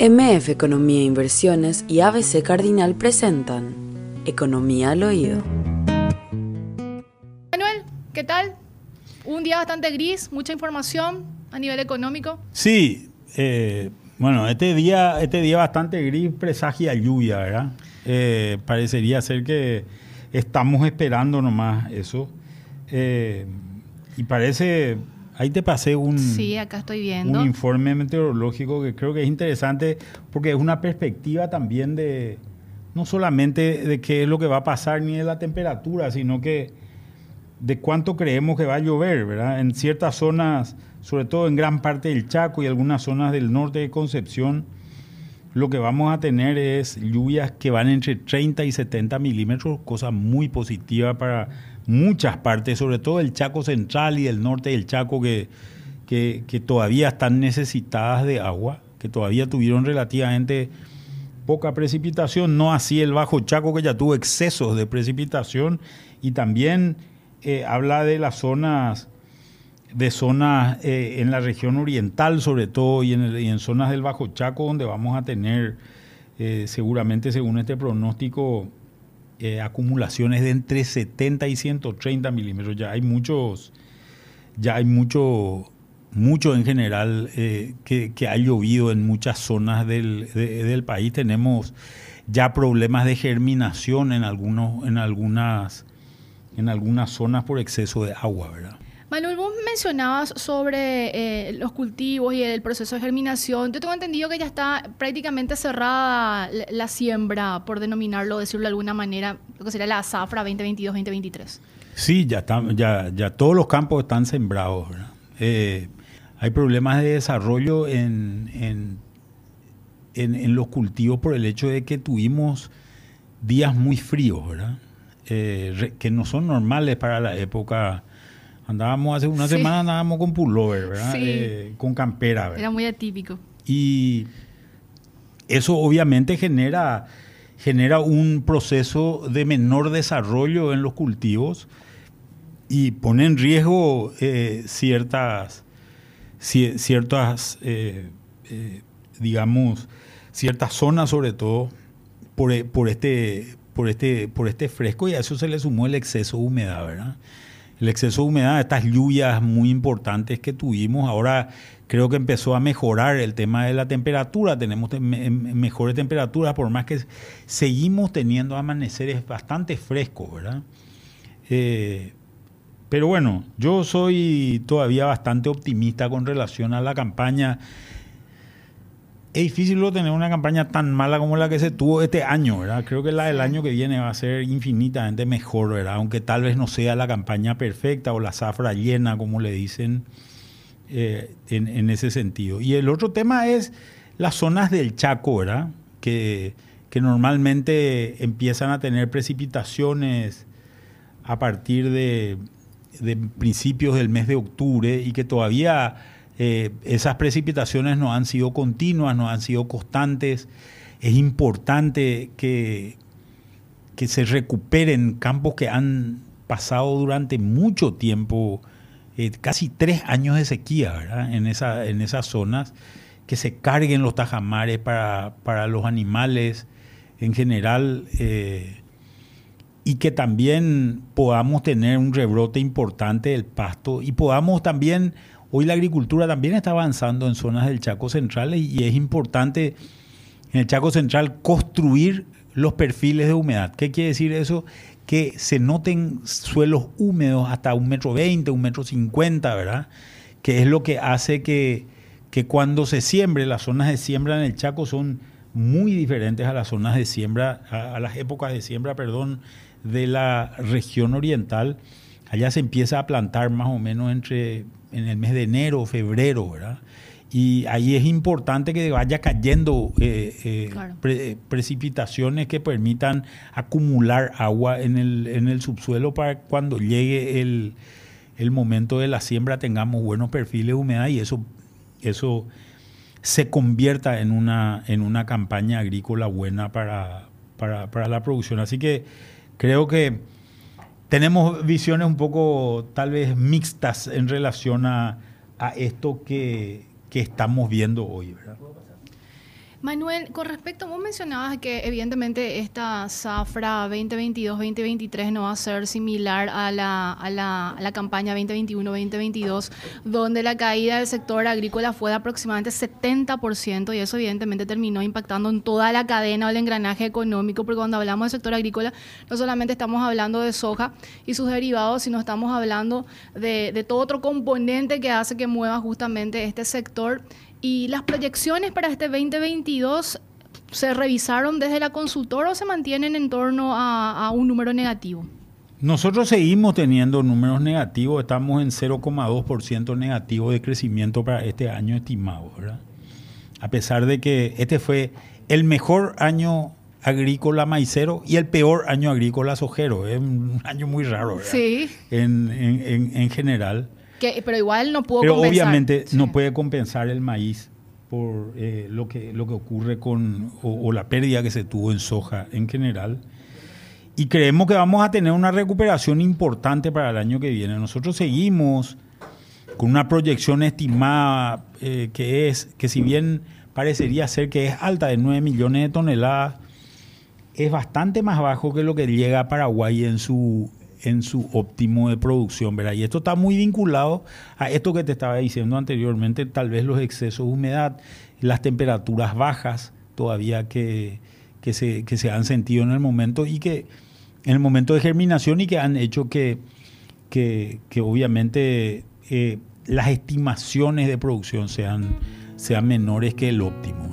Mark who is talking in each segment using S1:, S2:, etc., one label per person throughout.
S1: MF Economía e Inversiones y ABC Cardinal presentan Economía al Oído.
S2: Manuel, ¿qué tal? Un día bastante gris, mucha información a nivel económico.
S3: Sí, eh, bueno, este día, este día bastante gris presagia lluvia, ¿verdad? Eh, parecería ser que estamos esperando nomás eso. Eh, y parece Ahí te pasé un,
S2: sí, acá estoy viendo.
S3: un informe meteorológico que creo que es interesante porque es una perspectiva también de, no solamente de qué es lo que va a pasar ni de la temperatura, sino que de cuánto creemos que va a llover, ¿verdad? En ciertas zonas, sobre todo en gran parte del Chaco y algunas zonas del norte de Concepción, lo que vamos a tener es lluvias que van entre 30 y 70 milímetros, cosa muy positiva para muchas partes, sobre todo el Chaco central y el norte del Chaco, que, que, todavía están necesitadas de agua, que todavía tuvieron relativamente poca precipitación, no así el Bajo Chaco que ya tuvo excesos de precipitación y también eh, habla de las zonas de zonas eh, en la región oriental sobre todo y en, en, zonas del Bajo Chaco donde vamos a tener eh, seguramente según este pronóstico eh, acumulaciones de entre 70 y 130 milímetros. Ya hay muchos, ya hay mucho, mucho en general eh, que, ha llovido en muchas zonas del, del, país. Tenemos ya problemas de germinación en, algunos, en, algunas, en algunas zonas por exceso de agua, ¿verdad?
S2: Manuel, vos mencionabas sobre eh, los cultivos y el proceso de germinación. Yo tengo entendido que ya está prácticamente cerrada la, siembra, por denominarlo, decirlo de alguna manera, lo que sería la zafra 2022-2023.
S3: Sí, ya, ya, ya todos los campos están sembrados. Eh, hay problemas de desarrollo en, en, en, los cultivos por el hecho de que tuvimos días muy fríos, ¿verdad? Eh, que no son normales para la época Andábamos hace una semana, andábamos con pullover, ¿verdad? Eh, con campera, ¿verdad?
S2: Era muy atípico.
S3: Y eso obviamente genera, genera un proceso de menor desarrollo en los cultivos y pone en riesgo eh, ciertas, ciertas eh, digamos, ciertas zonas sobre todo por, por, este, por, este, por este fresco y a eso se le sumó el exceso de humedad, ¿verdad? El exceso de humedad, estas lluvias muy importantes que tuvimos. Ahora creo que empezó a mejorar el tema de la temperatura, tenemos mejores temperaturas, por más que seguimos teniendo amaneceres bastante frescos, ¿verdad? Eh, pero bueno, yo soy todavía bastante optimista con relación a la campaña es difícil tener una campaña tan mala como la que se tuvo este año, ¿verdad? Creo que la del año que viene va a ser infinitamente mejor, ¿verdad? Aunque tal vez no sea la campaña perfecta o la zafra llena, como le dicen eh, en, ese sentido. Y el otro tema es las zonas del Chaco, ¿verdad? Que, que normalmente empiezan a tener precipitaciones a partir de, de principios del mes de octubre y que todavía eh, esas precipitaciones no han sido continuas, no han sido constantes. Es importante que, que se recuperen campos que han pasado durante mucho tiempo, eh, casi tres años de sequía En, en esas zonas, que se carguen los tajamares para, los animales en general eh, y que también podamos tener un rebrote importante del pasto y podamos también Hoy la agricultura también está avanzando en zonas del Chaco Central y es importante en el Chaco Central construir los perfiles de humedad. ¿Qué quiere decir eso? Que se noten suelos húmedos hasta un metro veinte, un metro cincuenta, ¿verdad? Que es lo que hace que, que cuando se siembre, las zonas de siembra en el Chaco son muy diferentes a las zonas de siembra, a las épocas de siembra, perdón, de la región oriental. Allá se empieza a plantar más o menos entre en el mes de enero, febrero, ¿verdad? Y ahí es importante que vaya cayendo eh, eh, eh, precipitaciones que permitan acumular agua en el, en el subsuelo para cuando llegue el, momento de la siembra tengamos buenos perfiles de humedad y eso, eso se convierta en una, en una campaña agrícola buena para, para, para la producción. Así que creo que tenemos visiones un poco tal vez mixtas en relación a, esto que, estamos viendo hoy.
S2: Manuel, con respecto, vos mencionabas que evidentemente esta zafra 2022-2023 no va a ser similar a la, a la, la campaña 2021-2022, donde la caída del sector agrícola fue de aproximadamente 70% y eso evidentemente terminó impactando en toda la cadena o el engranaje económico, porque cuando hablamos del sector agrícola no solamente estamos hablando de soja y sus derivados, sino estamos hablando de, de todo otro componente que hace que mueva justamente este sector. ¿Y las proyecciones para este 2022 se revisaron desde la consultora o se mantienen en torno a, un número negativo?
S3: Nosotros seguimos teniendo números negativos, estamos en 0,2% negativo de crecimiento para este año estimado, ¿verdad? A pesar de que este fue el mejor año agrícola maicero y el peor año agrícola sojero. Es un año muy raro, ¿verdad?
S2: Sí.
S3: En, en, en general
S2: pero igual no pudo
S3: pero obviamente no puede compensar el maíz por eh, lo, que, lo que ocurre con, o, la pérdida que se tuvo en soja en general. Y creemos que vamos a tener una recuperación importante para el año que viene. Nosotros seguimos con una proyección estimada eh, que es, que si bien parecería ser que es alta de 9 millones de toneladas, es bastante más bajo que lo que llega a Paraguay en su, en su óptimo de producción, ¿verdad? Y esto está muy vinculado a esto que te estaba diciendo anteriormente, tal vez los excesos de humedad, las temperaturas bajas todavía que, se, se han sentido en el momento y que en el momento de germinación y que han hecho que, que, obviamente eh, las estimaciones de producción sean, sean menores que el óptimo.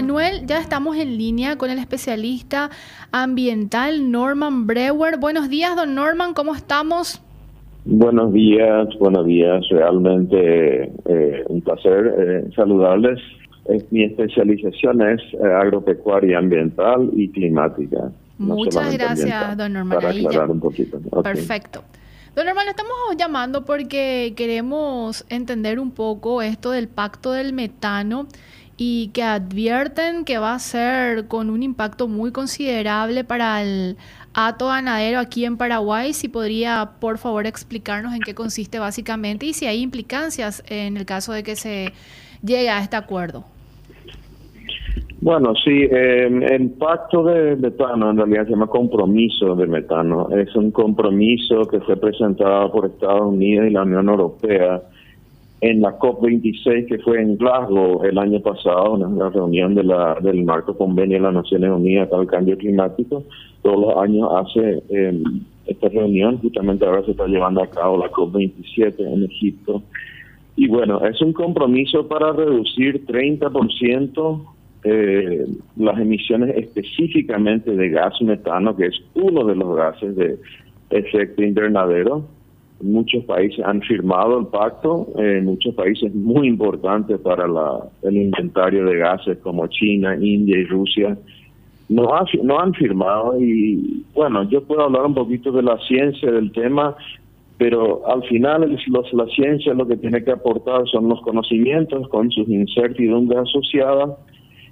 S2: Manuel, ya estamos en línea con el especialista ambiental Norman Brewer. Buenos días, don Norman, ¿cómo estamos?
S4: Buenos días, buenos días. Realmente eh, un placer eh, saludarles. mi especialización es eh, agropecuaria ambiental y climática.
S2: Muchas gracias, don Norman.
S4: Para aclarar un poquito.
S2: Perfecto. Don Norman, estamos llamando porque queremos entender un poco esto del pacto del metano y que advierten que va a ser con un impacto muy considerable para el hato ganadero aquí en Paraguay. Si podría, por favor, explicarnos en qué consiste básicamente y si hay implicancias en el caso de que se llegue a este acuerdo.
S4: Bueno, sí, em, el pacto de metano en realidad se llama compromiso de metano. Es un compromiso que fue presentado por Estados Unidos y la Unión Europea en la COP26 que fue en Glasgow el año pasado, la reunión de la, del marco convenio de las Naciones Unidas para el Cambio Climático. Todos los años hace eh, esta reunión, justamente ahora se está llevando a cabo la COP27 en Egipto. Y bueno, es un compromiso para reducir 30% eh, las emisiones específicamente de gas metano, que es uno de los gases de efecto invernadero Muchos países han firmado el pacto, eh, muchos países muy importantes para el inventario de gases como China, India y Rusia. No, no han firmado y bueno, yo puedo hablar un poquito de la ciencia del tema, pero al final los, la ciencia lo que tiene que aportar son los conocimientos con sus incertidumbres asociadas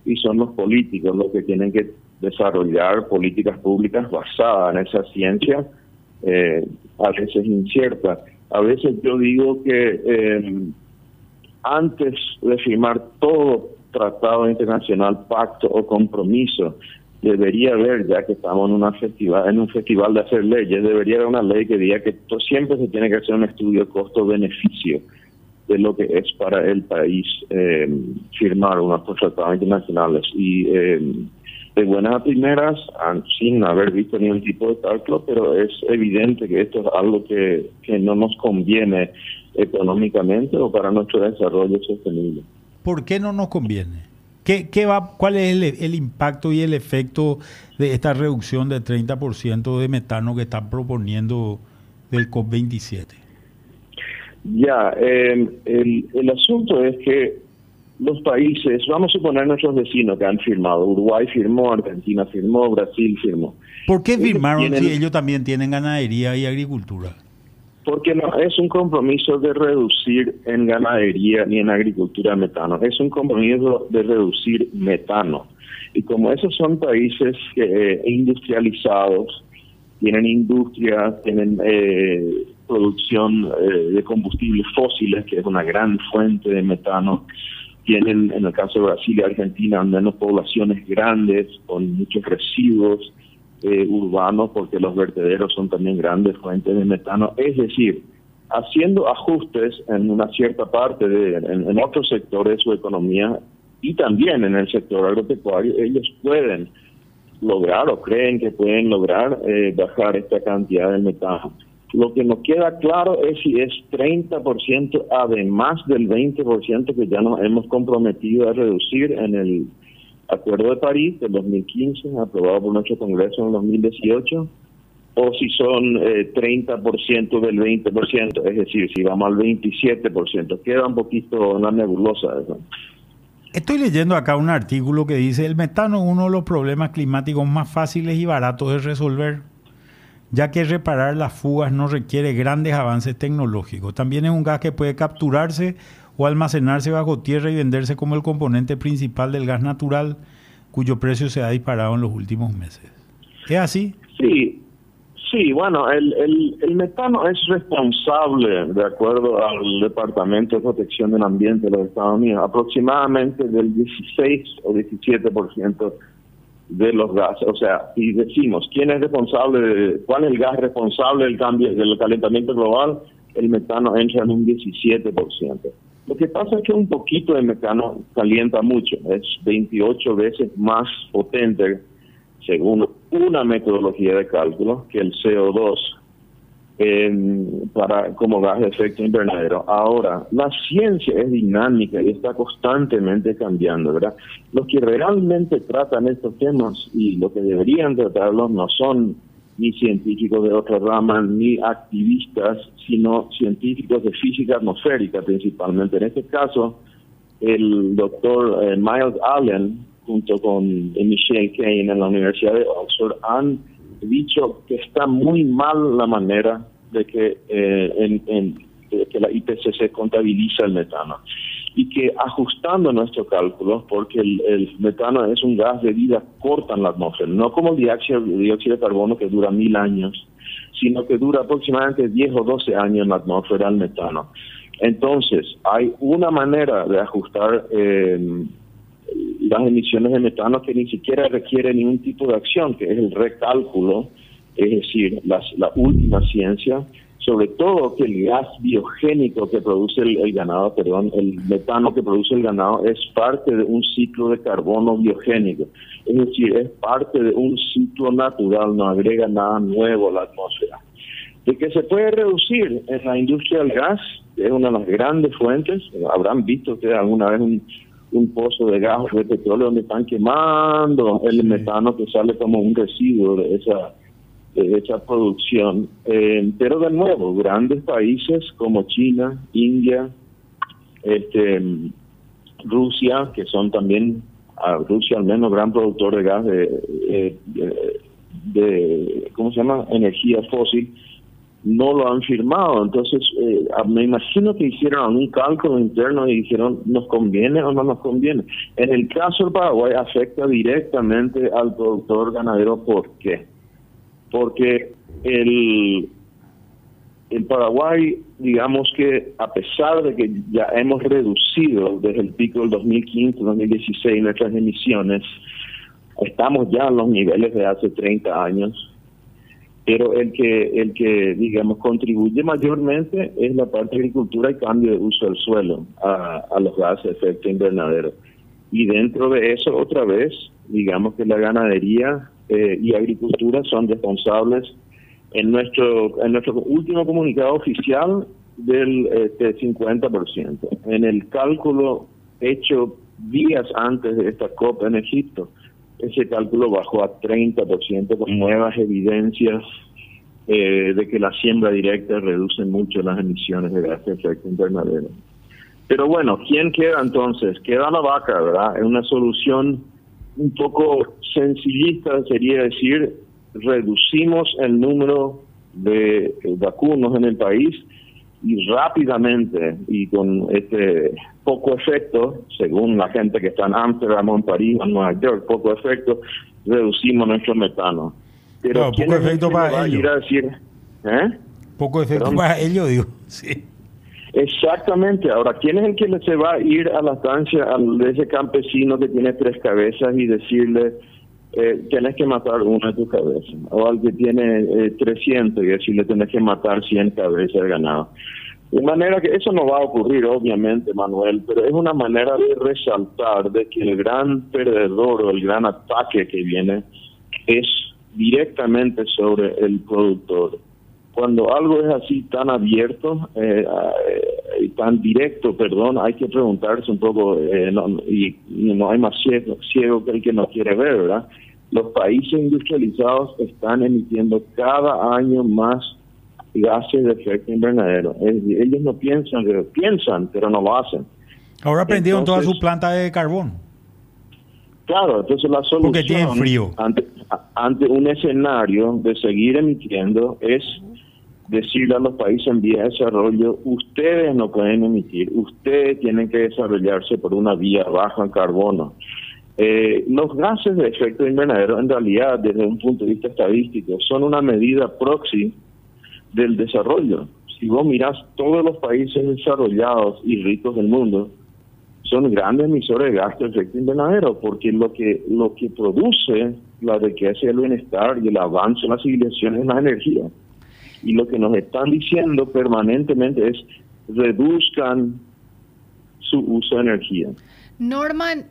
S4: y son los políticos los que tienen que desarrollar políticas públicas basadas en esa ciencia eh, a veces incierta. A veces yo digo que eh, antes de firmar todo tratado internacional, pacto o compromiso, debería haber, ya que estamos en, una festival, en un festival de hacer leyes, debería haber una ley que diga que siempre se tiene que hacer un estudio costo-beneficio de lo que es para el país eh, firmar unos tratados internacionales. Y eh, de buenas a primeras, sin haber visto ningún tipo de cálculo, pero es evidente que esto es algo que, no nos conviene económicamente o para nuestro desarrollo sostenible.
S3: ¿Por qué no nos conviene? ¿Qué, qué va, ¿Cuál es el, impacto y el efecto de esta reducción de 30% de metano que están proponiendo del COP27?
S4: Ya, eh, el, el asunto es que los países, vamos a suponer nuestros vecinos que han firmado, Uruguay firmó, Argentina firmó, Brasil firmó.
S3: ¿Por qué firmaron si ellos también tienen ganadería y agricultura?
S4: Porque no es un compromiso de reducir en ganadería ni en agricultura metano, es un compromiso de reducir metano. Y como esos son países eh, industrializados, tienen industria, tienen eh, producción eh, de combustibles fósiles, que es una gran fuente de metano. Tienen, en el caso de Brasil y Argentina, menos poblaciones grandes con muchos residuos eh, urbanos, porque los vertederos son también grandes fuentes de metano. Es decir, haciendo ajustes en una cierta parte de, en, otros sectores de su economía y también en el sector agropecuario, ellos pueden lograr o creen que pueden lograr eh, bajar esta cantidad de metano. Lo que nos queda claro es si es 30% además del 20% que ya nos hemos comprometido a reducir en el Acuerdo de París del 2015, aprobado por nuestro Congreso en el 2018, o si son eh, 30% del 20%, es decir, si vamos al 27%. Queda un poquito una nebulosa.
S3: Estoy leyendo acá un artículo que dice, el metano es uno de los problemas climáticos más fáciles y baratos de resolver, ya que reparar las fugas no requiere grandes avances tecnológicos. También es un gas que puede capturarse o almacenarse bajo tierra y venderse como el componente principal del gas natural, cuyo precio se ha disparado en los últimos meses. ¿Es así?
S4: Sí, Sí, bueno, el, el, el, metano es responsable, de acuerdo al Departamento de Protección del Ambiente de los Estados Unidos, aproximadamente del 16 o 17% de los gases. O sea, si decimos quién es responsable, de, cuál es el gas responsable del cambio del calentamiento global, el metano entra en un 17%. Lo que pasa es que un poquito de metano calienta mucho, es 28 veces más potente según una metodología de cálculo, que el CO2 para como gas de efecto invernadero. Ahora, la ciencia es dinámica y está constantemente cambiando, ¿verdad? Los que realmente tratan estos temas y lo que deberían tratarlos no son ni científicos de otra rama, ni activistas, sino científicos de física atmosférica principalmente. En este caso, el doctor eh, Miles Allen, junto con Michelle Kane en la Universidad de Oxford, han dicho que está muy mal la manera de que, eh, en, que la IPCC contabiliza el metano y que ajustando nuestros cálculos, porque el, metano es un gas de vida corta en la atmósfera, no como el dióxido, de carbono que dura mil años, sino que dura aproximadamente 10 o 12 años en la atmósfera el metano. Entonces, hay una manera de ajustar eh, las emisiones de metano que ni siquiera requiere ningún tipo de acción, que es el recálculo, es decir, la última ciencia, sobre todo que el gas biogénico que produce el, ganado, perdón, el metano que produce el ganado es parte de un ciclo de carbono biogénico, es decir, es parte de un ciclo natural, no agrega nada nuevo a la atmósfera. De que se puede reducir en la industria del gas, es una de las grandes fuentes, habrán visto ustedes alguna vez un, un pozo de gas de petróleo donde están quemando el metano que sale como un residuo de esa de esa producción. Eh, pero de nuevo, grandes países como China, India, este, Rusia, que son también, a Rusia al menos, gran productor de gas de, de, ¿cómo se llama?, energía fósil, no lo han firmado. Entonces, eh, me imagino que hicieron un cálculo interno y dijeron, ¿nos conviene o no nos conviene? En el caso del Paraguay, afecta directamente al productor ganadero. ¿Por qué? Porque el, el Paraguay, digamos que a pesar de que ya hemos reducido desde el pico del 2015-2016 nuestras emisiones, estamos ya en los niveles de hace 30 años pero el que el que digamos contribuye mayormente es la parte de agricultura y cambio de uso del suelo a, los gases de efecto invernadero. Y dentro de eso otra vez digamos que la ganadería eh, y agricultura son responsables en nuestro en nuestro último comunicado oficial del este, 50% en el cálculo hecho días antes de esta COP en Egipto ese cálculo bajó a 30% con nuevas evidencias eh, de que la siembra directa reduce mucho las emisiones de gases de efecto invernadero. Pero bueno, ¿quién queda entonces? Queda la vaca, ¿verdad? Es una solución un poco sencillista, sería decir, reducimos el número de vacunos en el país y rápidamente y con este poco efecto, según la gente que está en Amsterdam, en París, en Nueva York, poco efecto, reducimos nuestro metano.
S3: Pero poco efecto para ellos.
S4: decir, ¿eh?
S3: Poco efecto para ellos, digo. Sí.
S4: Exactamente. Ahora, ¿quién es el que se va a ir a la estancia de ese campesino que tiene tres cabezas y decirle, eh, tienes que matar una de tus cabezas? O al que tiene eh, 300 y decirle, tienes que matar 100 cabezas de ganado. De manera que eso no va a ocurrir, obviamente, Manuel, pero es una manera de resaltar de que el gran perdedor o el gran ataque que viene es directamente sobre el productor cuando algo es así tan abierto eh, eh, y tan directo, perdón, hay que preguntarse un poco, eh, y, no hay más ciego, ciego que el que no quiere ver, ¿verdad? Los países industrializados están emitiendo cada año más gases de efecto invernadero. ellos no piensan, piensan, pero no lo hacen.
S3: Ahora aprendieron toda su planta de carbón.
S4: Claro, entonces la solución
S3: Porque tiene frío.
S4: Ante, ante un escenario de seguir emitiendo es decirle a los países en vía de desarrollo, ustedes no pueden emitir, ustedes tienen que desarrollarse por una vía baja en carbono. Eh, los gases de efecto invernadero, en realidad, desde un punto de vista estadístico, son una medida proxy del desarrollo. Si vos mirás todos los países desarrollados y ricos del mundo, son grandes emisores de gases de efecto invernadero, porque lo que lo que produce la riqueza y el bienestar y el avance de la civilización es la energía y lo que nos están diciendo permanentemente es reduzcan su uso de energía.
S2: Norman,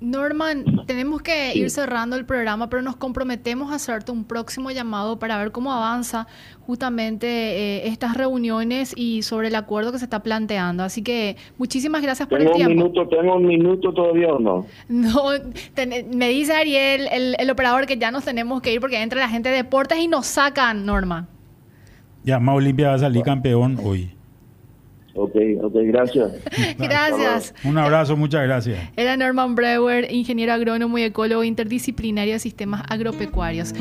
S2: Norman, tenemos que ir cerrando el programa, pero nos comprometemos a hacerte un próximo llamado para ver cómo avanza justamente eh, estas reuniones y sobre el acuerdo que se está planteando. Así que muchísimas gracias por el tiempo.
S4: Un minuto, ¿Tengo un minuto todavía o no?
S2: No, me dice Ariel, el, el operador, que ya nos tenemos que ir porque entra la gente de deportes y nos sacan, Norman.
S3: Ya, Olimpia va a salir campeón hoy.
S4: Ok, ok, gracias.
S2: gracias.
S3: Un abrazo, muchas gracias.
S2: Era Norman Brewer, ingeniero agrónomo y ecólogo interdisciplinario de sistemas agropecuarios.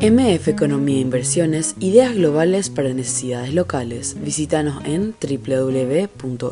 S1: MF Economía e Inversiones, ideas globales para necesidades locales. Visítanos en www.mf.com.py.